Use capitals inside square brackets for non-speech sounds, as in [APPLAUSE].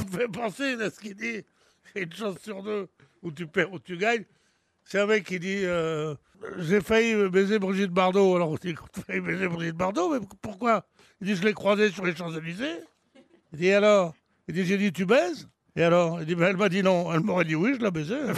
Ça me fait penser à ce qu'il dit. Une chance sur deux où tu perds ou tu gagnes. C'est un mec qui dit euh, J'ai failli baiser Brigitte Bardot. Alors on dit failli baiser Brigitte Bardot, mais pourquoi? Il dit Je l'ai croisée sur les Champs-Élysées. Il dit Alors? Il dit J'ai dit Tu baises? Et alors? Il dit ben, Elle m'a dit non. Elle m'aurait dit oui, je l'ai baisais. [LAUGHS]